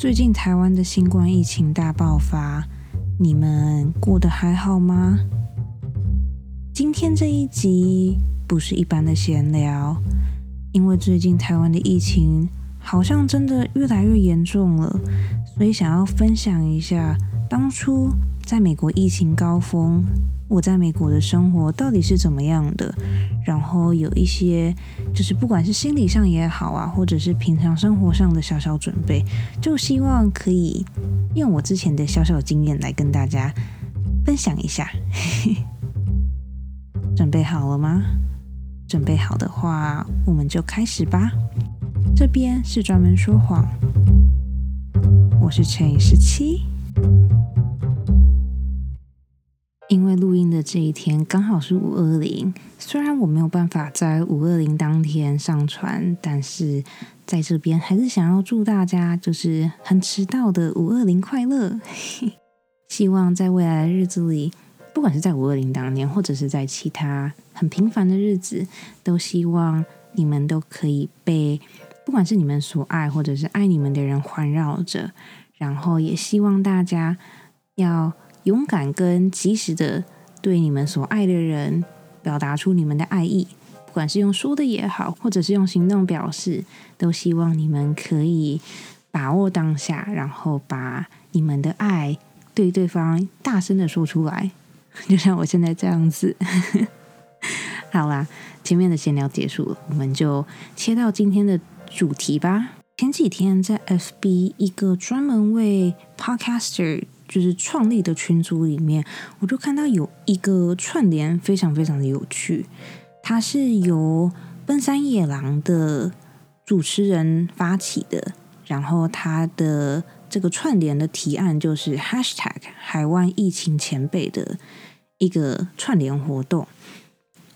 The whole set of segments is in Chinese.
最近台湾的新冠疫情大爆发，你们过得还好吗？今天这一集不是一般的闲聊，因为最近台湾的疫情好像真的越来越严重了，所以想要分享一下当初在美国疫情高峰。我在美国的生活到底是怎么样的？然后有一些，就是不管是心理上也好啊，或者是平常生活上的小小准备，就希望可以用我之前的小小经验来跟大家分享一下。准备好了吗？准备好的话，我们就开始吧。这边是专门说谎，我是乘以十七。因为录音的这一天刚好是五二零，虽然我没有办法在五二零当天上传，但是在这边还是想要祝大家就是很迟到的五二零快乐。希望在未来的日子里，不管是在五二零当天，或者是在其他很平凡的日子，都希望你们都可以被不管是你们所爱，或者是爱你们的人环绕着，然后也希望大家要。勇敢跟及时的对你们所爱的人表达出你们的爱意，不管是用说的也好，或者是用行动表示，都希望你们可以把握当下，然后把你们的爱对对方大声的说出来，就像我现在这样子。好啦，前面的闲聊结束了，我们就切到今天的主题吧。前几天在 FB 一个专门为 Podcaster。就是创立的群组里面，我就看到有一个串联，非常非常的有趣。它是由奔山野狼的主持人发起的，然后他的这个串联的提案就是 #hashtag 海湾疫情前辈的一个串联活动。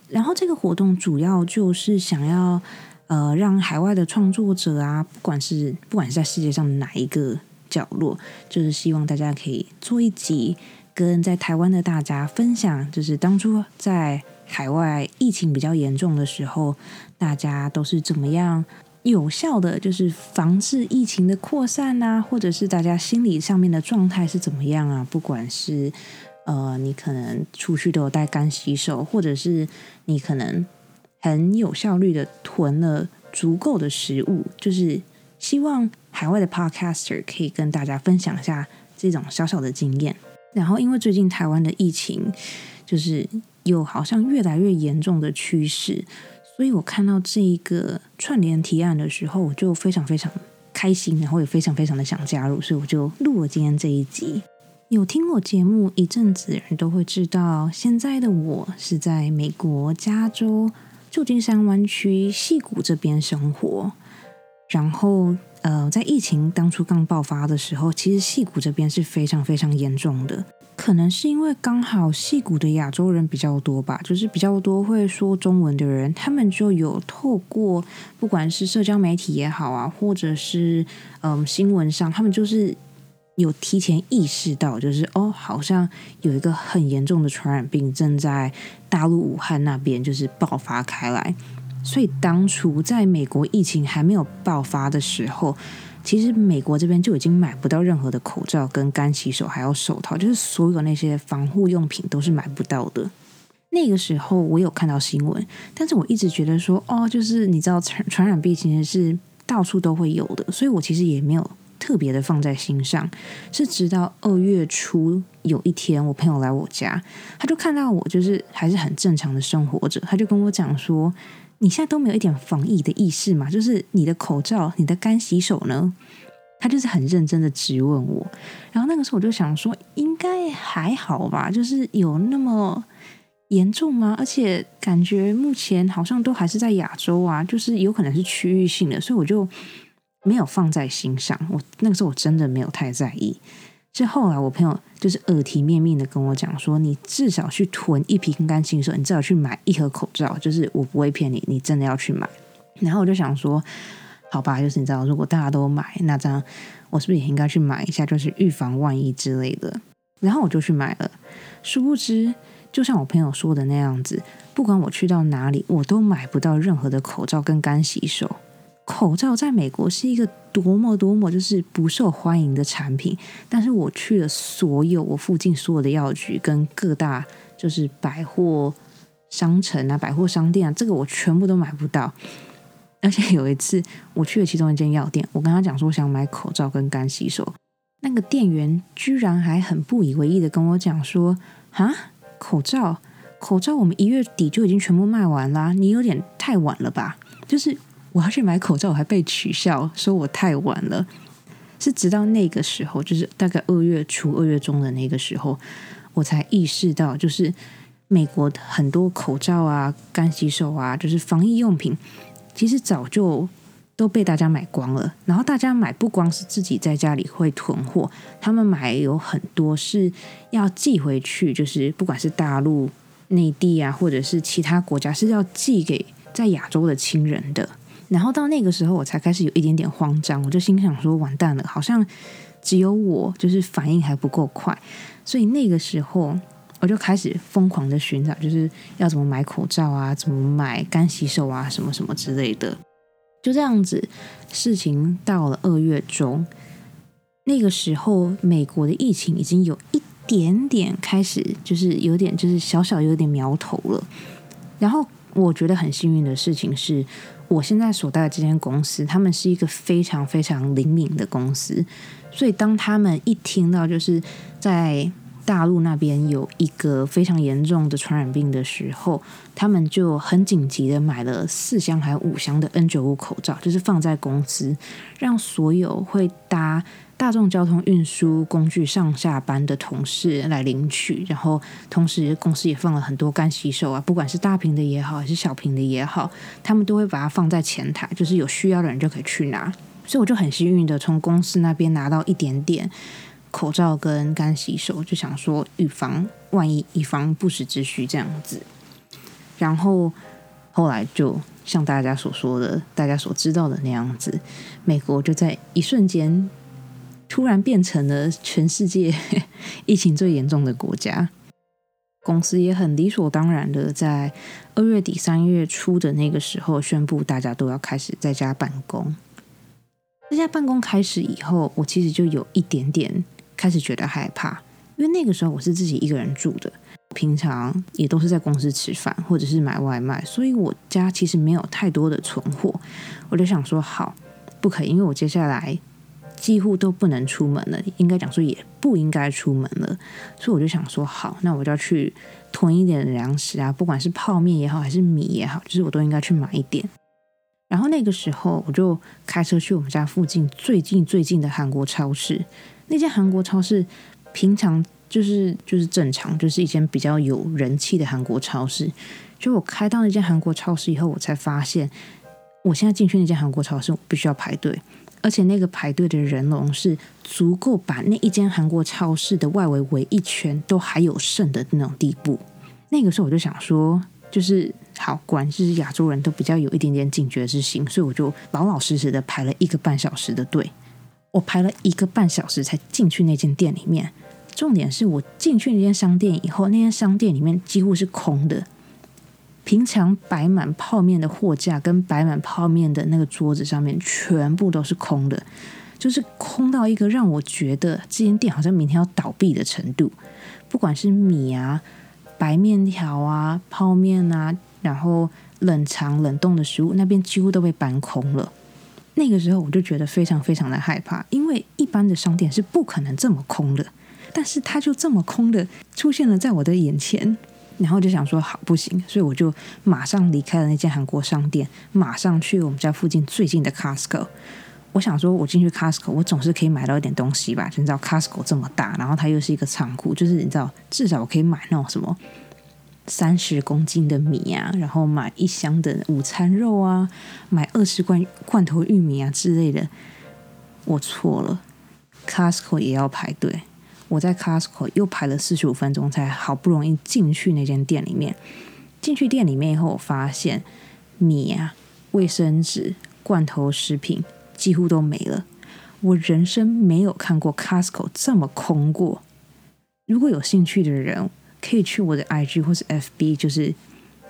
然后这个活动主要就是想要呃让海外的创作者啊，不管是不管是在世界上哪一个。角落就是希望大家可以做一集，跟在台湾的大家分享，就是当初在海外疫情比较严重的时候，大家都是怎么样有效的，就是防治疫情的扩散啊，或者是大家心理上面的状态是怎么样啊？不管是呃，你可能出去都有带干洗手，或者是你可能很有效率的囤了足够的食物，就是希望。海外的 podcaster 可以跟大家分享一下这种小小的经验。然后，因为最近台湾的疫情就是有好像越来越严重的趋势，所以我看到这一个串联提案的时候，我就非常非常开心，然后也非常非常的想加入，所以我就录了今天这一集。有听我节目一阵子的人都会知道，现在的我是在美国加州旧金山湾区溪谷这边生活，然后。呃，在疫情当初刚爆发的时候，其实戏骨这边是非常非常严重的。可能是因为刚好戏骨的亚洲人比较多吧，就是比较多会说中文的人，他们就有透过不管是社交媒体也好啊，或者是嗯新闻上，他们就是有提前意识到，就是哦，好像有一个很严重的传染病正在大陆武汉那边就是爆发开来。所以当初在美国疫情还没有爆发的时候，其实美国这边就已经买不到任何的口罩、跟干洗手，还有手套，就是所有那些防护用品都是买不到的。那个时候我有看到新闻，但是我一直觉得说，哦，就是你知道传传染病其实是到处都会有的，所以我其实也没有特别的放在心上。是直到二月初有一天，我朋友来我家，他就看到我就是还是很正常的生活着，他就跟我讲说。你现在都没有一点防疫的意识嘛？就是你的口罩、你的干洗手呢？他就是很认真的质问我。然后那个时候我就想说，应该还好吧？就是有那么严重吗？而且感觉目前好像都还是在亚洲啊，就是有可能是区域性的，所以我就没有放在心上。我那个时候我真的没有太在意。是后来我朋友就是耳提面命的跟我讲说，你至少去囤一瓶干净手，你至少去买一盒口罩，就是我不会骗你，你真的要去买。然后我就想说，好吧，就是你知道，如果大家都买，那这样我是不是也应该去买一下，就是预防万一之类的。然后我就去买了，殊不知，就像我朋友说的那样子，不管我去到哪里，我都买不到任何的口罩跟干洗手。口罩在美国是一个多么多么就是不受欢迎的产品，但是我去了所有我附近所有的药局跟各大就是百货商城啊、百货商店啊，这个我全部都买不到。而且有一次我去了其中一间药店，我跟他讲说我想买口罩跟干洗手，那个店员居然还很不以为意的跟我讲说：“啊，口罩，口罩我们一月底就已经全部卖完啦，你有点太晚了吧？”就是。我要去买口罩，我还被取笑，说我太晚了。是直到那个时候，就是大概二月初、二月中的那个时候，我才意识到，就是美国很多口罩啊、干洗手啊，就是防疫用品，其实早就都被大家买光了。然后大家买不光是自己在家里会囤货，他们买有很多是要寄回去，就是不管是大陆、内地啊，或者是其他国家，是要寄给在亚洲的亲人的。然后到那个时候，我才开始有一点点慌张，我就心想说：“完蛋了，好像只有我就是反应还不够快。”所以那个时候，我就开始疯狂的寻找，就是要怎么买口罩啊，怎么买干洗手啊，什么什么之类的。就这样子，事情到了二月中，那个时候美国的疫情已经有一点点开始，就是有点就是小小有点苗头了。然后我觉得很幸运的事情是。我现在所在的这间公司，他们是一个非常非常灵敏的公司，所以当他们一听到就是在大陆那边有一个非常严重的传染病的时候，他们就很紧急的买了四箱还有五箱的 N 九五口罩，就是放在公司，让所有会搭。大众交通运输工具上下班的同事来领取，然后同时公司也放了很多干洗手啊，不管是大瓶的也好，还是小瓶的也好，他们都会把它放在前台，就是有需要的人就可以去拿。所以我就很幸运的从公司那边拿到一点点口罩跟干洗手，就想说预防万一，以防不时之需这样子。然后后来就像大家所说的，大家所知道的那样子，美国就在一瞬间。突然变成了全世界 疫情最严重的国家，公司也很理所当然的在二月底三月初的那个时候宣布，大家都要开始在家办公。在家办公开始以后，我其实就有一点点开始觉得害怕，因为那个时候我是自己一个人住的，平常也都是在公司吃饭或者是买外卖，所以我家其实没有太多的存货。我就想说，好，不可以，因为我接下来。几乎都不能出门了，应该讲说也不应该出门了，所以我就想说，好，那我就要去囤一点粮食啊，不管是泡面也好，还是米也好，就是我都应该去买一点。然后那个时候，我就开车去我们家附近最近最近的韩国超市。那间韩国超市平常就是就是正常，就是一间比较有人气的韩国超市。就我开到那间韩国超市以后，我才发现，我现在进去那间韩国超市，我必须要排队。而且那个排队的人龙是足够把那一间韩国超市的外围围一圈都还有剩的那种地步。那个时候我就想说，就是好，果然是亚洲人都比较有一点点警觉之心，所以我就老老实实的排了一个半小时的队。我排了一个半小时才进去那间店里面。重点是我进去那间商店以后，那间商店里面几乎是空的。平常摆满泡面的货架跟摆满泡面的那个桌子上面，全部都是空的，就是空到一个让我觉得这间店好像明天要倒闭的程度。不管是米啊、白面条啊、泡面啊，然后冷藏冷冻的食物，那边几乎都被搬空了。那个时候我就觉得非常非常的害怕，因为一般的商店是不可能这么空的，但是它就这么空的出现了在我的眼前。然后就想说好不行，所以我就马上离开了那间韩国商店，马上去我们家附近最近的 Costco。我想说，我进去 Costco，我总是可以买到一点东西吧？你知道 Costco 这么大，然后它又是一个仓库，就是你知道，至少我可以买那种什么三十公斤的米啊，然后买一箱的午餐肉啊，买二十罐罐头玉米啊之类的。我错了，Costco 也要排队。我在 Costco 又排了四十五分钟，才好不容易进去那间店里面。进去店里面以后，我发现米啊、卫生纸、罐头食品几乎都没了。我人生没有看过 Costco 这么空过。如果有兴趣的人，可以去我的 IG 或是 FB，就是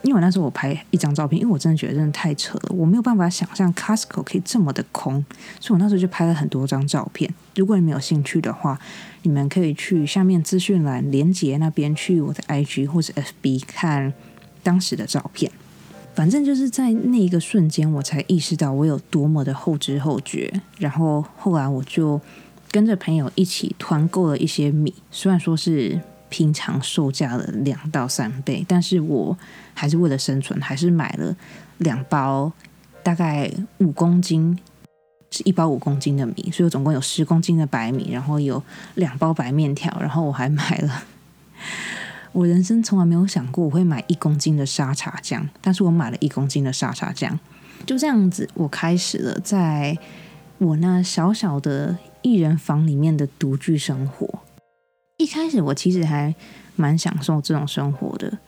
因为那时候我拍一张照片，因为我真的觉得真的太扯了，我没有办法想象 Costco 可以这么的空，所以我那时候就拍了很多张照片。如果你们有兴趣的话，你们可以去下面资讯栏连接那边去我的 IG 或者 FB 看当时的照片。反正就是在那一个瞬间，我才意识到我有多么的后知后觉。然后后来我就跟着朋友一起团购了一些米，虽然说是平常售价的两到三倍，但是我还是为了生存，还是买了两包大概五公斤，是一包五公斤的米，所以我总共有十公斤的白米，然后有两包白面条，然后我还买了。我人生从来没有想过我会买一公斤的沙茶酱，但是我买了一公斤的沙茶酱。就这样子，我开始了在我那小小的一人房里面的独居生活。一开始我其实还蛮享受这种生活的，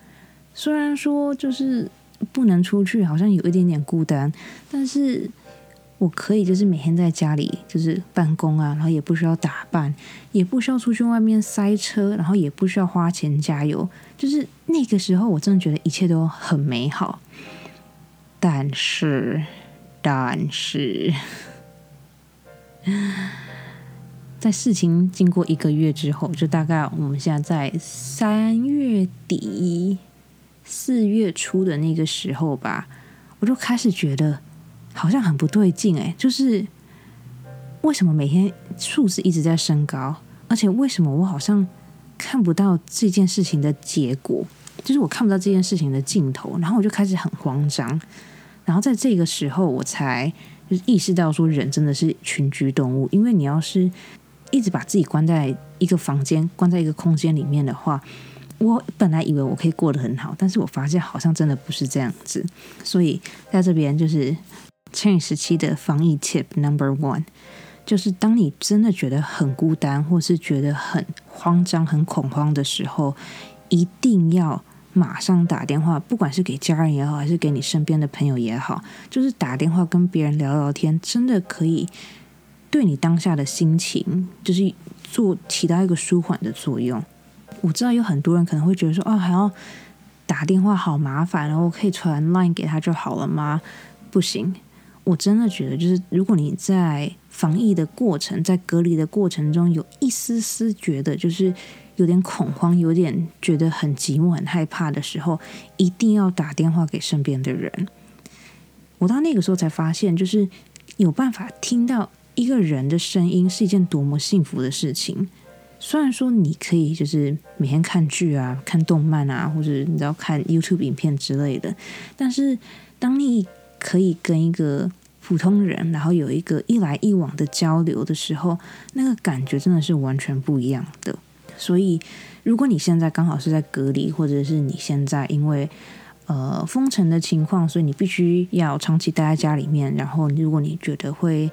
虽然说就是不能出去，好像有一点点孤单，但是。我可以就是每天在家里就是办公啊，然后也不需要打扮，也不需要出去外面塞车，然后也不需要花钱加油，就是那个时候我真的觉得一切都很美好。但是，但是，在事情经过一个月之后，就大概我们现在在三月底、四月初的那个时候吧，我就开始觉得。好像很不对劲哎，就是为什么每天数字一直在升高，而且为什么我好像看不到这件事情的结果，就是我看不到这件事情的尽头，然后我就开始很慌张，然后在这个时候我才就是意识到说，人真的是群居动物，因为你要是一直把自己关在一个房间、关在一个空间里面的话，我本来以为我可以过得很好，但是我发现好像真的不是这样子，所以在这边就是。Change 时期的防疫 Tip Number One，就是当你真的觉得很孤单，或是觉得很慌张、很恐慌的时候，一定要马上打电话，不管是给家人也好，还是给你身边的朋友也好，就是打电话跟别人聊聊天，真的可以对你当下的心情，就是做起到一个舒缓的作用。我知道有很多人可能会觉得说，哦，还要打电话好麻烦，然后可以传 Line 给他就好了吗？不行。我真的觉得，就是如果你在防疫的过程，在隔离的过程中，有一丝丝觉得就是有点恐慌，有点觉得很寂寞、很害怕的时候，一定要打电话给身边的人。我到那个时候才发现，就是有办法听到一个人的声音是一件多么幸福的事情。虽然说你可以就是每天看剧啊、看动漫啊，或者你知道看 YouTube 影片之类的，但是当你可以跟一个普通人，然后有一个一来一往的交流的时候，那个感觉真的是完全不一样的。所以，如果你现在刚好是在隔离，或者是你现在因为呃封城的情况，所以你必须要长期待在家里面，然后如果你觉得会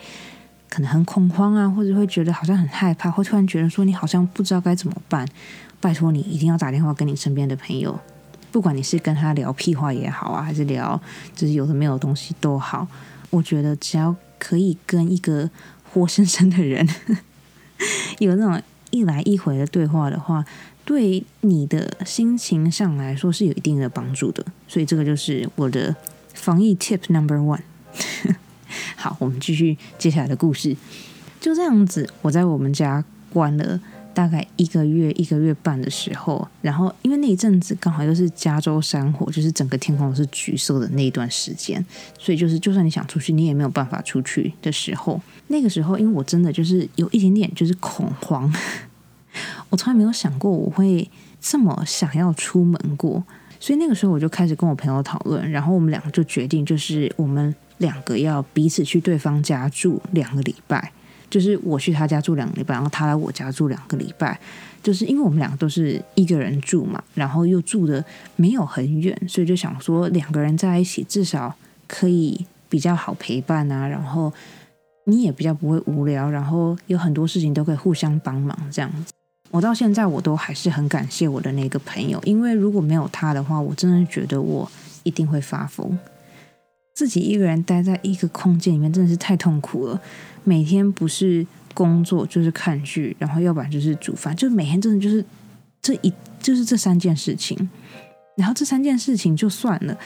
可能很恐慌啊，或者会觉得好像很害怕，或突然觉得说你好像不知道该怎么办，拜托你一定要打电话跟你身边的朋友。不管你是跟他聊屁话也好啊，还是聊就是有的没有东西都好，我觉得只要可以跟一个活生生的人 有那种一来一回的对话的话，对你的心情上来说是有一定的帮助的。所以这个就是我的防疫 tip number one。好，我们继续接下来的故事。就这样子，我在我们家关了。大概一个月、一个月半的时候，然后因为那一阵子刚好又是加州山火，就是整个天空都是橘色的那一段时间，所以就是就算你想出去，你也没有办法出去的时候。那个时候，因为我真的就是有一点点就是恐慌，我从来没有想过我会这么想要出门过，所以那个时候我就开始跟我朋友讨论，然后我们两个就决定，就是我们两个要彼此去对方家住两个礼拜。就是我去他家住两个礼拜，然后他来我家住两个礼拜。就是因为我们两个都是一个人住嘛，然后又住的没有很远，所以就想说两个人在一起至少可以比较好陪伴啊。然后你也比较不会无聊，然后有很多事情都可以互相帮忙这样子。我到现在我都还是很感谢我的那个朋友，因为如果没有他的话，我真的觉得我一定会发疯。自己一个人待在一个空间里面，真的是太痛苦了。每天不是工作就是看剧，然后要不然就是煮饭，就每天真的就是这一就是这三件事情。然后这三件事情就算了，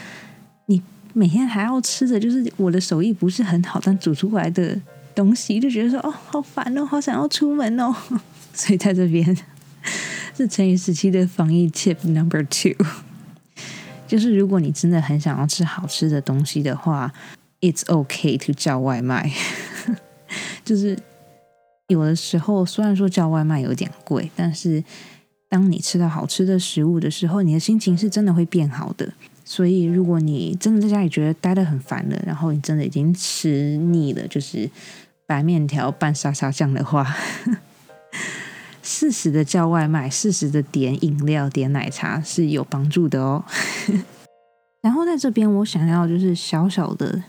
你每天还要吃的就是我的手艺不是很好，但煮出来的东西就觉得说哦，好烦哦，好想要出门哦。所以在这边 是成语时期的防疫 tip number two，就是如果你真的很想要吃好吃的东西的话，it's okay to 叫外卖。就是有的时候虽然说叫外卖有点贵，但是。当你吃到好吃的食物的时候，你的心情是真的会变好的。所以，如果你真的在家里觉得待得很烦了，然后你真的已经吃腻了，就是白面条拌沙沙酱的话，适时的叫外卖，适时的点饮料、点奶茶是有帮助的哦。然后在这边，我想要就是小小的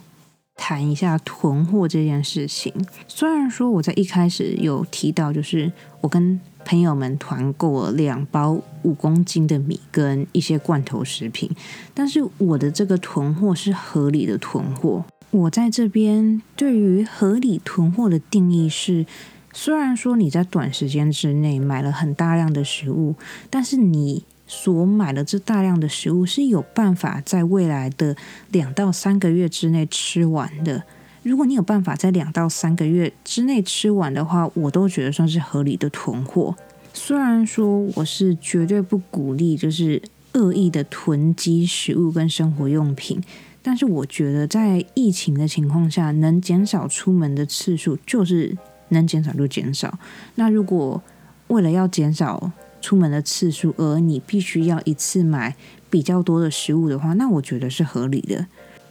谈一下囤货这件事情。虽然说我在一开始有提到，就是我跟朋友们团购了两包五公斤的米跟一些罐头食品，但是我的这个囤货是合理的囤货。我在这边对于合理囤货的定义是，虽然说你在短时间之内买了很大量的食物，但是你所买的这大量的食物是有办法在未来的两到三个月之内吃完的。如果你有办法在两到三个月之内吃完的话，我都觉得算是合理的囤货。虽然说我是绝对不鼓励就是恶意的囤积食物跟生活用品，但是我觉得在疫情的情况下，能减少出门的次数就是能减少就减少。那如果为了要减少出门的次数，而你必须要一次买比较多的食物的话，那我觉得是合理的。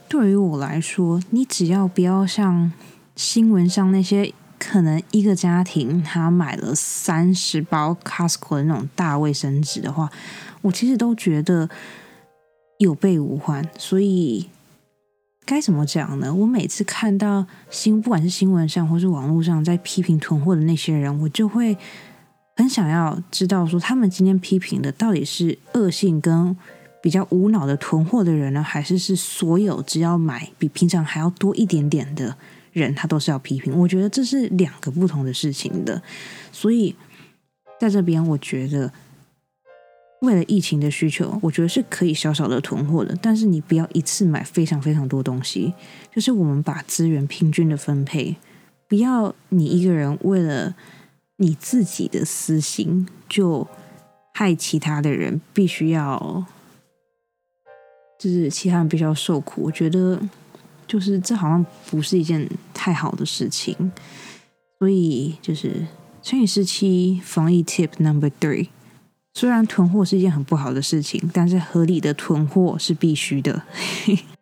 对于我来说，你只要不要像新闻上那些可能一个家庭他买了三十包 Costco 的那种大卫生纸的话，我其实都觉得有备无患。所以该怎么讲呢？我每次看到新，不管是新闻上或是网络上在批评囤货的那些人，我就会很想要知道说，他们今天批评的到底是恶性跟。比较无脑的囤货的人呢，还是是所有只要买比平常还要多一点点的人，他都是要批评。我觉得这是两个不同的事情的。所以在这边，我觉得为了疫情的需求，我觉得是可以小小的囤货的。但是你不要一次买非常非常多东西，就是我们把资源平均的分配，不要你一个人为了你自己的私心，就害其他的人必须要。就是其他人必须要受苦，我觉得就是这好像不是一件太好的事情，所以就是乘以十七防疫 tip number three，虽然囤货是一件很不好的事情，但是合理的囤货是必须的。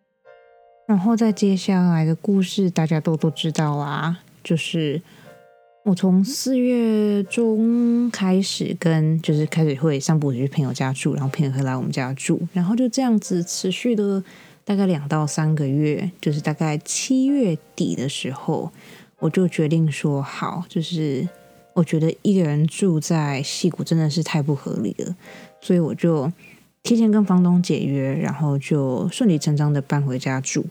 然后在接下来的故事，大家都都知道啦，就是。我从四月中开始跟，就是开始会上补去朋友家住，然后朋友会来我们家住，然后就这样子持续的大概两到三个月，就是大概七月底的时候，我就决定说好，就是我觉得一个人住在戏谷真的是太不合理了，所以我就提前跟房东解约，然后就顺理成章的搬回家住。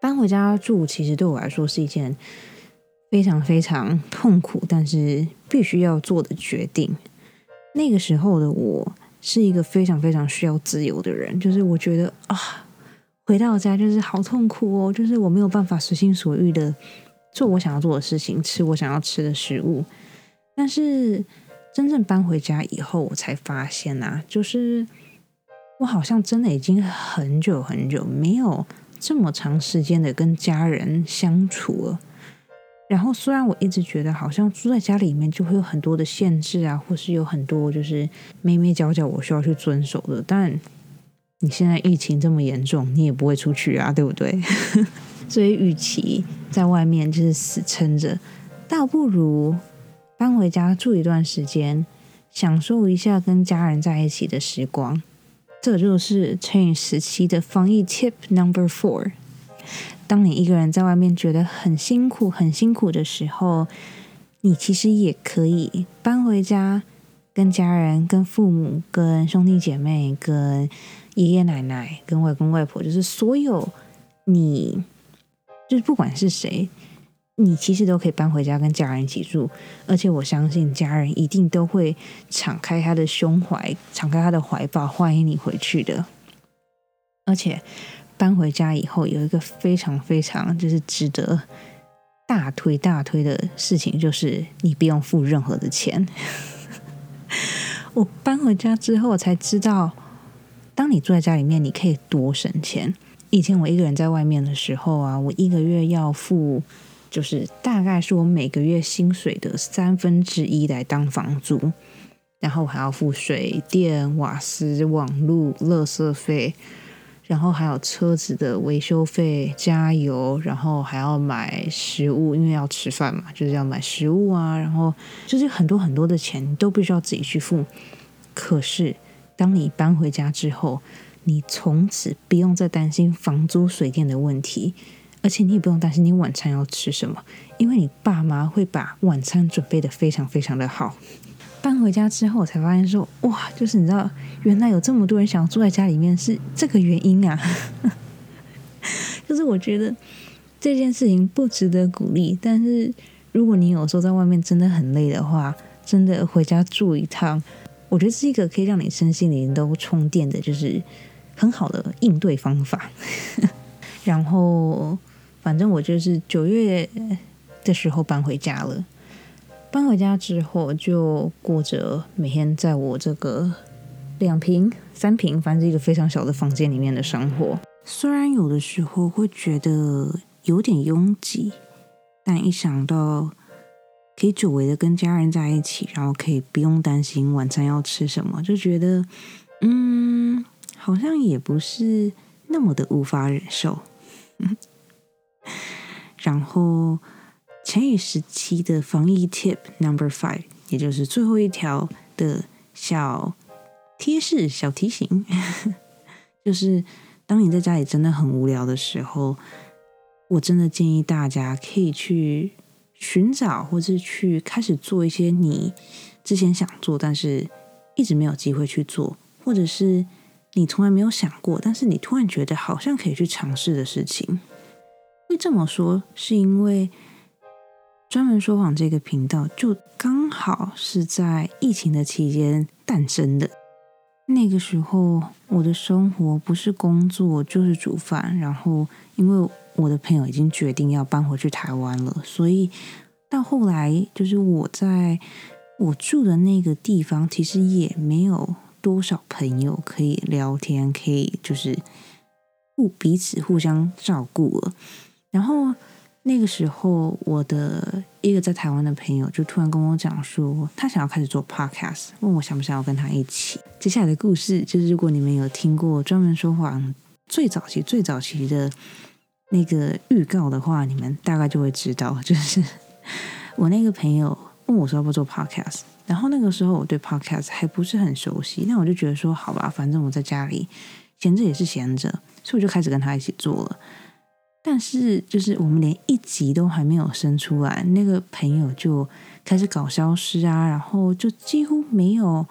搬回家住其实对我来说是一件。非常非常痛苦，但是必须要做的决定。那个时候的我是一个非常非常需要自由的人，就是我觉得啊，回到家就是好痛苦哦，就是我没有办法随心所欲的做我想要做的事情，吃我想要吃的食物。但是真正搬回家以后，我才发现啊，就是我好像真的已经很久很久没有这么长时间的跟家人相处了。然后，虽然我一直觉得好像住在家里面就会有很多的限制啊，或是有很多就是咩咩角角我需要去遵守的，但你现在疫情这么严重，你也不会出去啊，对不对？所以，与其在外面就是死撑着，倒不如搬回家住一段时间，享受一下跟家人在一起的时光。这就是乘以十七的防疫 tip number four。当你一个人在外面觉得很辛苦、很辛苦的时候，你其实也可以搬回家，跟家人、跟父母、跟兄弟姐妹、跟爷爷奶奶、跟外公外婆，就是所有你，就是不管是谁，你其实都可以搬回家跟家人一起住，而且我相信家人一定都会敞开他的胸怀，敞开他的怀抱，欢迎你回去的。而且搬回家以后，有一个非常非常就是值得大推大推的事情，就是你不用付任何的钱。我搬回家之后才知道，当你住在家里面，你可以多省钱。以前我一个人在外面的时候啊，我一个月要付。就是大概是我每个月薪水的三分之一来当房租，然后还要付水电、瓦斯、网路、垃圾费，然后还有车子的维修费、加油，然后还要买食物，因为要吃饭嘛，就是要买食物啊，然后就是很多很多的钱都必须要自己去付。可是当你搬回家之后，你从此不用再担心房租、水电的问题。而且你也不用担心你晚餐要吃什么，因为你爸妈会把晚餐准备的非常非常的好。搬回家之后，我才发现说，哇，就是你知道，原来有这么多人想要住在家里面是这个原因啊。就是我觉得这件事情不值得鼓励，但是如果你有时候在外面真的很累的话，真的回家住一趟，我觉得是一个可以让你身心灵都充电的，就是很好的应对方法。然后。反正我就是九月的时候搬回家了。搬回家之后，就过着每天在我这个两平、三平，反正一个非常小的房间里面的生活。虽然有的时候会觉得有点拥挤，但一想到可以久违的跟家人在一起，然后可以不用担心晚餐要吃什么，就觉得嗯，好像也不是那么的无法忍受。然后，前雨时期的防疫 tip number five，也就是最后一条的小贴士、小提醒，就是当你在家里真的很无聊的时候，我真的建议大家可以去寻找，或者去开始做一些你之前想做但是一直没有机会去做，或者是你从来没有想过，但是你突然觉得好像可以去尝试的事情。会这么说，是因为专门说谎这个频道就刚好是在疫情的期间诞生的。那个时候，我的生活不是工作就是煮饭。然后，因为我的朋友已经决定要搬回去台湾了，所以到后来，就是我在我住的那个地方，其实也没有多少朋友可以聊天，可以就是互彼此互相照顾了。然后那个时候，我的一个在台湾的朋友就突然跟我讲说，他想要开始做 podcast，问我想不想要跟他一起。接下来的故事就是，如果你们有听过专门说谎最早期、最早期的那个预告的话，你们大概就会知道，就是我那个朋友问我说要不要做 podcast，然后那个时候我对 podcast 还不是很熟悉，那我就觉得说好吧，反正我在家里闲着也是闲着，所以我就开始跟他一起做了。但是，就是我们连一集都还没有生出来，那个朋友就开始搞消失啊，然后就几乎没有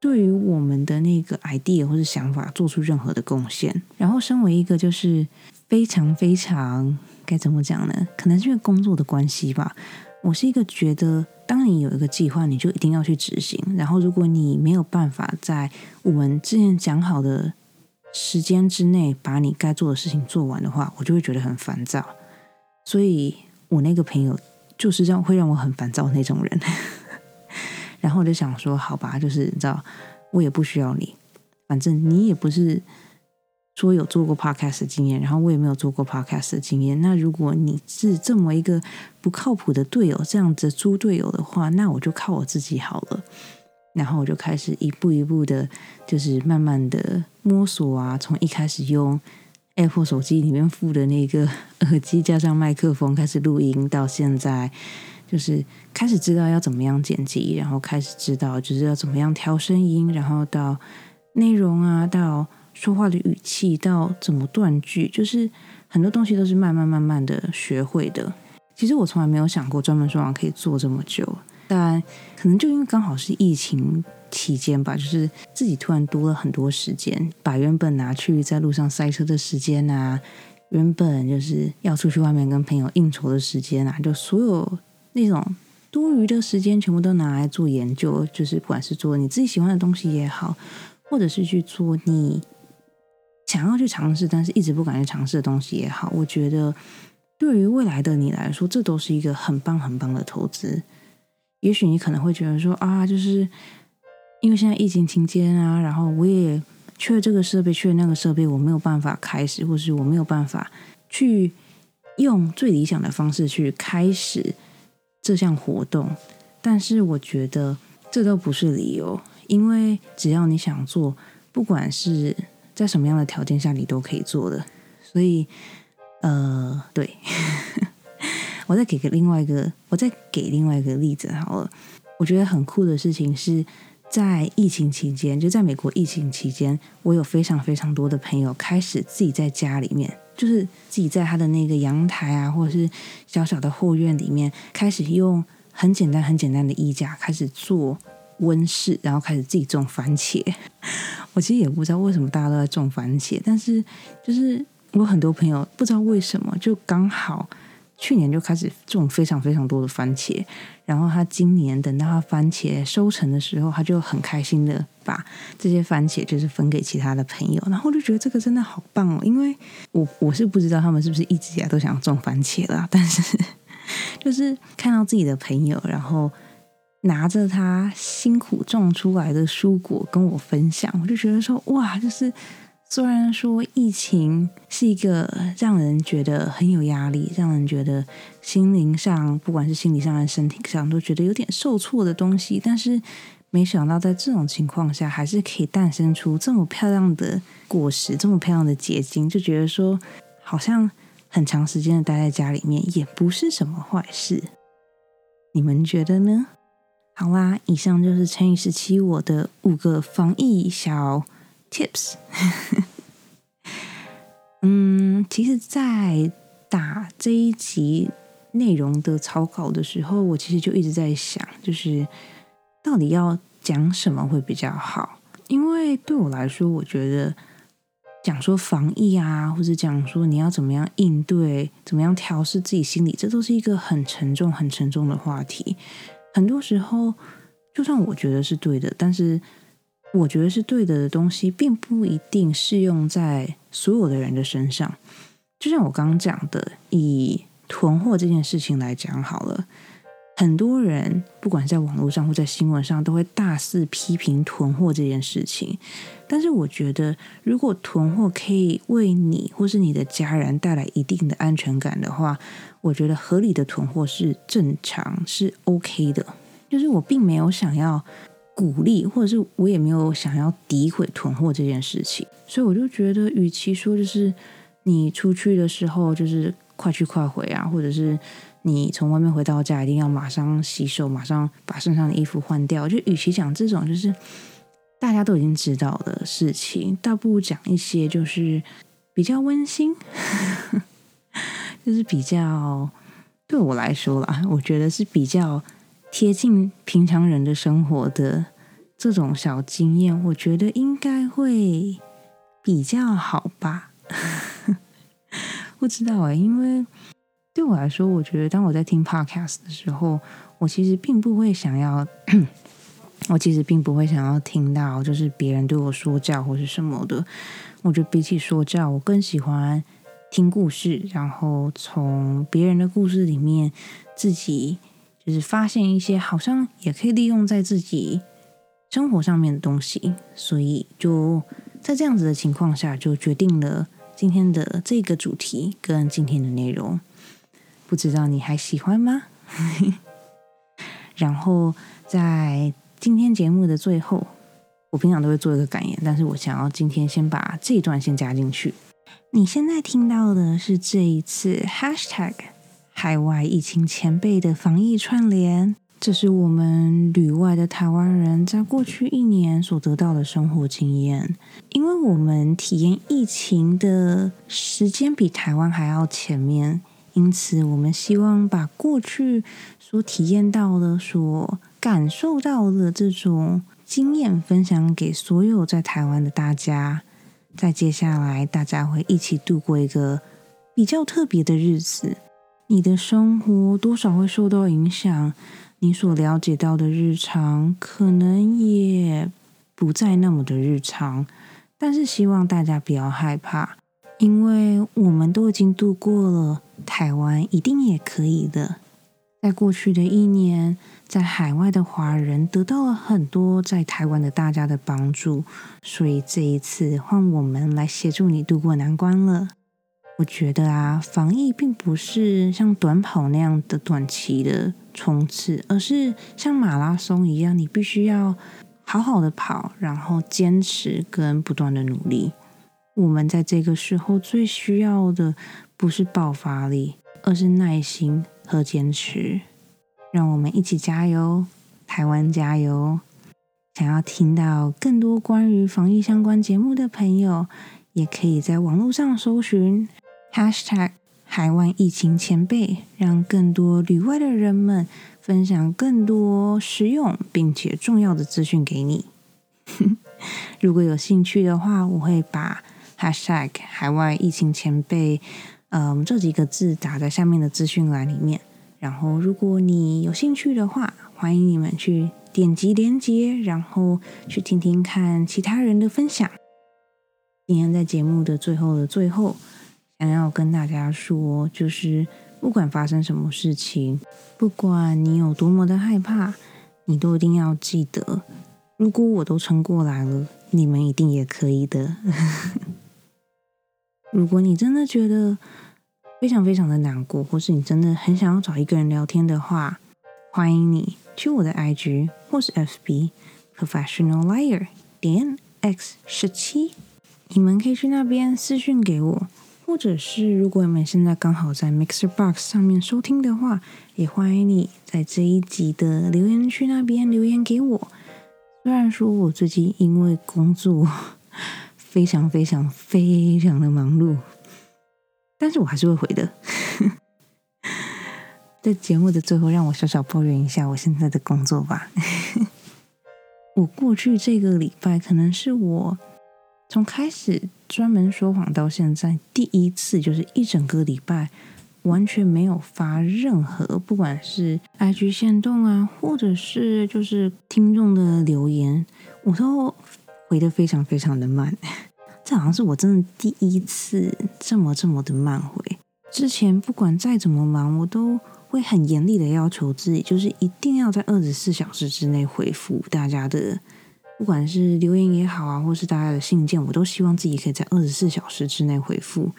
对于我们的那个 idea 或者想法做出任何的贡献。然后，身为一个就是非常非常该怎么讲呢？可能是因为工作的关系吧，我是一个觉得，当你有一个计划，你就一定要去执行。然后，如果你没有办法在我们之前讲好的。时间之内把你该做的事情做完的话，我就会觉得很烦躁。所以我那个朋友就是这样会让我很烦躁那种人。然后我就想说，好吧，就是你知道，我也不需要你，反正你也不是说有做过 podcast 的经验，然后我也没有做过 podcast 的经验。那如果你是这么一个不靠谱的队友，这样子猪队友的话，那我就靠我自己好了。然后我就开始一步一步的，就是慢慢的摸索啊。从一开始用 Apple 手机里面附的那个 耳机加上麦克风开始录音，到现在就是开始知道要怎么样剪辑，然后开始知道就是要怎么样调声音，然后到内容啊，到说话的语气，到怎么断句，就是很多东西都是慢慢慢慢的学会的。其实我从来没有想过专门说话可以做这么久。但可能就因为刚好是疫情期间吧，就是自己突然多了很多时间，把原本拿去在路上塞车的时间啊，原本就是要出去外面跟朋友应酬的时间啊，就所有那种多余的时间，全部都拿来做研究，就是不管是做你自己喜欢的东西也好，或者是去做你想要去尝试但是一直不敢去尝试的东西也好，我觉得对于未来的你来说，这都是一个很棒很棒的投资。也许你可能会觉得说啊，就是因为现在疫情期间啊，然后我也。缺这个设备，缺那个设备，我没有办法开始，或是我没有办法去用最理想的方式去开始这项活动。但是我觉得这都不是理由，因为只要你想做，不管是在什么样的条件下，你都可以做的。所以，呃，对，我再给个另外一个，我再给另外一个例子好了。我觉得很酷的事情是。在疫情期间，就在美国疫情期间，我有非常非常多的朋友开始自己在家里面，就是自己在他的那个阳台啊，或者是小小的后院里面，开始用很简单、很简单的衣架开始做温室，然后开始自己种番茄。我其实也不知道为什么大家都在种番茄，但是就是我很多朋友不知道为什么就刚好。去年就开始种非常非常多的番茄，然后他今年等到他番茄收成的时候，他就很开心的把这些番茄就是分给其他的朋友，然后就觉得这个真的好棒哦，因为我我是不知道他们是不是一直以来都想种番茄啦，但是 就是看到自己的朋友，然后拿着他辛苦种出来的蔬果跟我分享，我就觉得说哇，就是。虽然说疫情是一个让人觉得很有压力，让人觉得心灵上，不管是心理上还是身体上，都觉得有点受挫的东西，但是没想到在这种情况下，还是可以诞生出这么漂亮的果实，这么漂亮的结晶，就觉得说，好像很长时间的待在家里面也不是什么坏事。你们觉得呢？好啦，以上就是乘以十七我的五个防疫小。Tips，嗯，其实，在打这一集内容的草稿的时候，我其实就一直在想，就是到底要讲什么会比较好？因为对我来说，我觉得讲说防疫啊，或者讲说你要怎么样应对、怎么样调试自己心理，这都是一个很沉重、很沉重的话题。很多时候，就算我觉得是对的，但是。我觉得是对的的东西，并不一定适用在所有的人的身上。就像我刚刚讲的，以囤货这件事情来讲好了，很多人不管在网络上或在新闻上，都会大肆批评囤货这件事情。但是，我觉得如果囤货可以为你或是你的家人带来一定的安全感的话，我觉得合理的囤货是正常，是 OK 的。就是我并没有想要。鼓励，或者是我也没有想要诋毁囤货这件事情，所以我就觉得，与其说就是你出去的时候就是快去快回啊，或者是你从外面回到家一定要马上洗手，马上把身上的衣服换掉，就与其讲这种就是大家都已经知道的事情，倒不如讲一些就是比较温馨，就是比较对我来说啦，我觉得是比较。贴近平常人的生活的这种小经验，我觉得应该会比较好吧。不知道哎，因为对我来说，我觉得当我在听 podcast 的时候，我其实并不会想要，我其实并不会想要听到就是别人对我说教或是什么的。我觉得比起说教，我更喜欢听故事，然后从别人的故事里面自己。就是发现一些好像也可以利用在自己生活上面的东西，所以就在这样子的情况下，就决定了今天的这个主题跟今天的内容。不知道你还喜欢吗？然后在今天节目的最后，我平常都会做一个感言，但是我想要今天先把这一段先加进去。你现在听到的是这一次 Hashtag。海外疫情前辈的防疫串联，这是我们旅外的台湾人在过去一年所得到的生活经验。因为我们体验疫情的时间比台湾还要前面，因此我们希望把过去所体验到的、所感受到的这种经验分享给所有在台湾的大家。在接下来，大家会一起度过一个。比较特别的日子，你的生活多少会受到影响，你所了解到的日常可能也不再那么的日常。但是希望大家不要害怕，因为我们都已经度过了，台湾一定也可以的。在过去的一年，在海外的华人得到了很多在台湾的大家的帮助，所以这一次换我们来协助你度过难关了。我觉得啊，防疫并不是像短跑那样的短期的冲刺，而是像马拉松一样，你必须要好好的跑，然后坚持跟不断的努力。我们在这个时候最需要的不是爆发力，而是耐心。和坚持，让我们一起加油！台湾加油！想要听到更多关于防疫相关节目的朋友，也可以在网络上搜寻 #hashtag 海外疫情前辈，让更多旅外的人们分享更多实用并且重要的资讯给你。如果有兴趣的话，我会把 #hashtag 海外疫情前辈。嗯，这几个字打在下面的资讯栏里面。然后，如果你有兴趣的话，欢迎你们去点击连接，然后去听听看其他人的分享。今天在节目的最后的最后，想要跟大家说，就是不管发生什么事情，不管你有多么的害怕，你都一定要记得，如果我都撑过来了，你们一定也可以的。如果你真的觉得非常非常的难过，或是你真的很想要找一个人聊天的话，欢迎你去我的 IG 或是 FB Professional Liar 点 X 十七，你们可以去那边私讯给我，或者是如果你们现在刚好在 Mixer Box 上面收听的话，也欢迎你在这一集的留言区那边留言给我。虽然说我最近因为工作。非常非常非常的忙碌，但是我还是会回的。在节目的最后，让我小小抱怨一下我现在的工作吧。我过去这个礼拜，可能是我从开始专门说谎到现在第一次，就是一整个礼拜完全没有发任何，不管是 IG 线动啊，或者是就是听众的留言，我都。回的非常非常的慢，这好像是我真的第一次这么这么的慢回。之前不管再怎么忙，我都会很严厉的要求自己，就是一定要在二十四小时之内回复大家的，不管是留言也好啊，或是大家的信件，我都希望自己可以在二十四小时之内回复。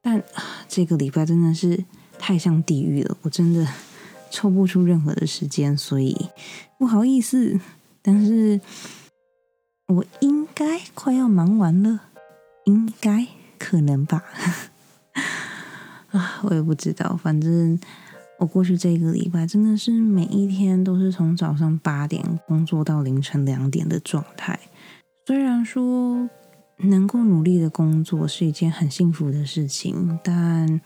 但这个礼拜真的是太像地狱了，我真的抽不出任何的时间，所以不好意思，但是。我应该快要忙完了，应该可能吧。啊，我也不知道，反正我过去这个礼拜真的是每一天都是从早上八点工作到凌晨两点的状态。虽然说能够努力的工作是一件很幸福的事情，但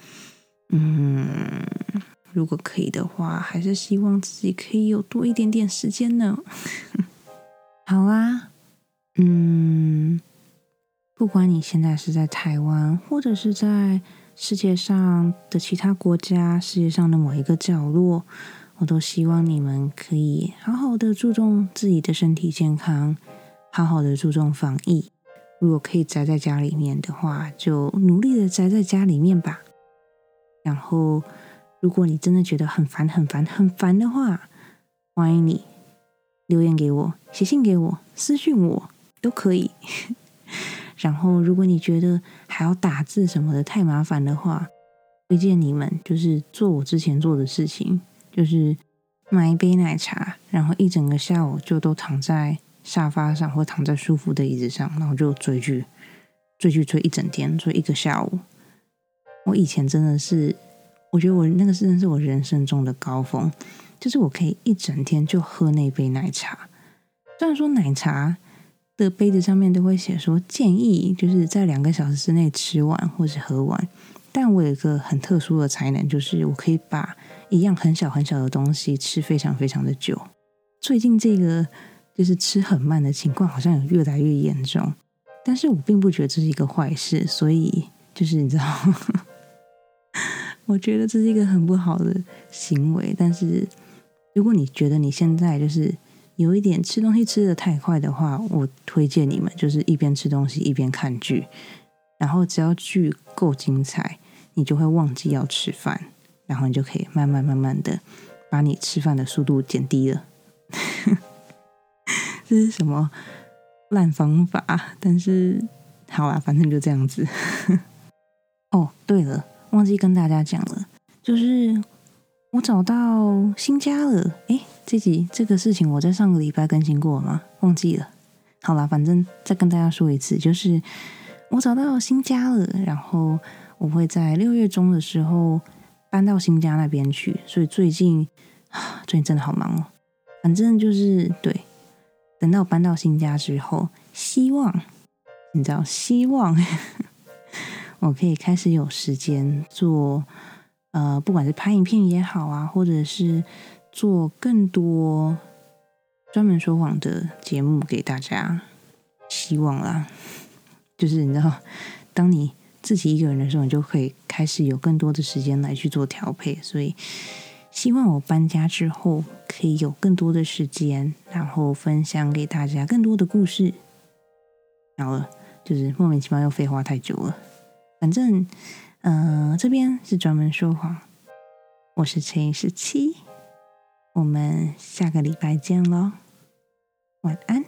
嗯，如果可以的话，还是希望自己可以有多一点点时间呢。好啊。嗯，不管你现在是在台湾，或者是在世界上的其他国家，世界上的某一个角落，我都希望你们可以好好的注重自己的身体健康，好好的注重防疫。如果可以宅在家里面的话，就努力的宅在家里面吧。然后，如果你真的觉得很烦、很烦、很烦的话，欢迎你留言给我，写信给我，私信我。都可以。然后，如果你觉得还要打字什么的太麻烦的话，推荐你们就是做我之前做的事情，就是买一杯奶茶，然后一整个下午就都躺在沙发上或躺在舒服的椅子上，然后就追剧，追剧追一整天，追一个下午。我以前真的是，我觉得我那个真的是我人生中的高峰，就是我可以一整天就喝那杯奶茶。虽然说奶茶。的杯子上面都会写说建议就是在两个小时之内吃完或是喝完，但我有一个很特殊的才能，就是我可以把一样很小很小的东西吃非常非常的久。最近这个就是吃很慢的情况好像有越来越严重，但是我并不觉得这是一个坏事，所以就是你知道，我觉得这是一个很不好的行为。但是，如果你觉得你现在就是有一点吃东西吃的太快的话，我推荐你们就是一边吃东西一边看剧，然后只要剧够精彩，你就会忘记要吃饭，然后你就可以慢慢慢慢的把你吃饭的速度减低了。这是什么烂方法？但是好啦，反正就这样子。哦，对了，忘记跟大家讲了，就是我找到新家了。诶，这集这个事情我在上个礼拜更新过吗？忘记了。好啦，反正再跟大家说一次，就是我找到新家了，然后我会在六月中的时候搬到新家那边去。所以最近啊，最近真的好忙哦。反正就是对，等到搬到新家之后，希望你知道，希望 我可以开始有时间做，呃，不管是拍影片也好啊，或者是做更多专门说谎的节目给大家。希望啦，就是你知道，当你自己一个人的时候，你就可以开始有更多的时间来去做调配，所以。希望我搬家之后可以有更多的时间，然后分享给大家更多的故事。好了，就是莫名其妙又废话太久了。反正，嗯，这边是专门说谎。我是陈十七，我们下个礼拜见喽晚安。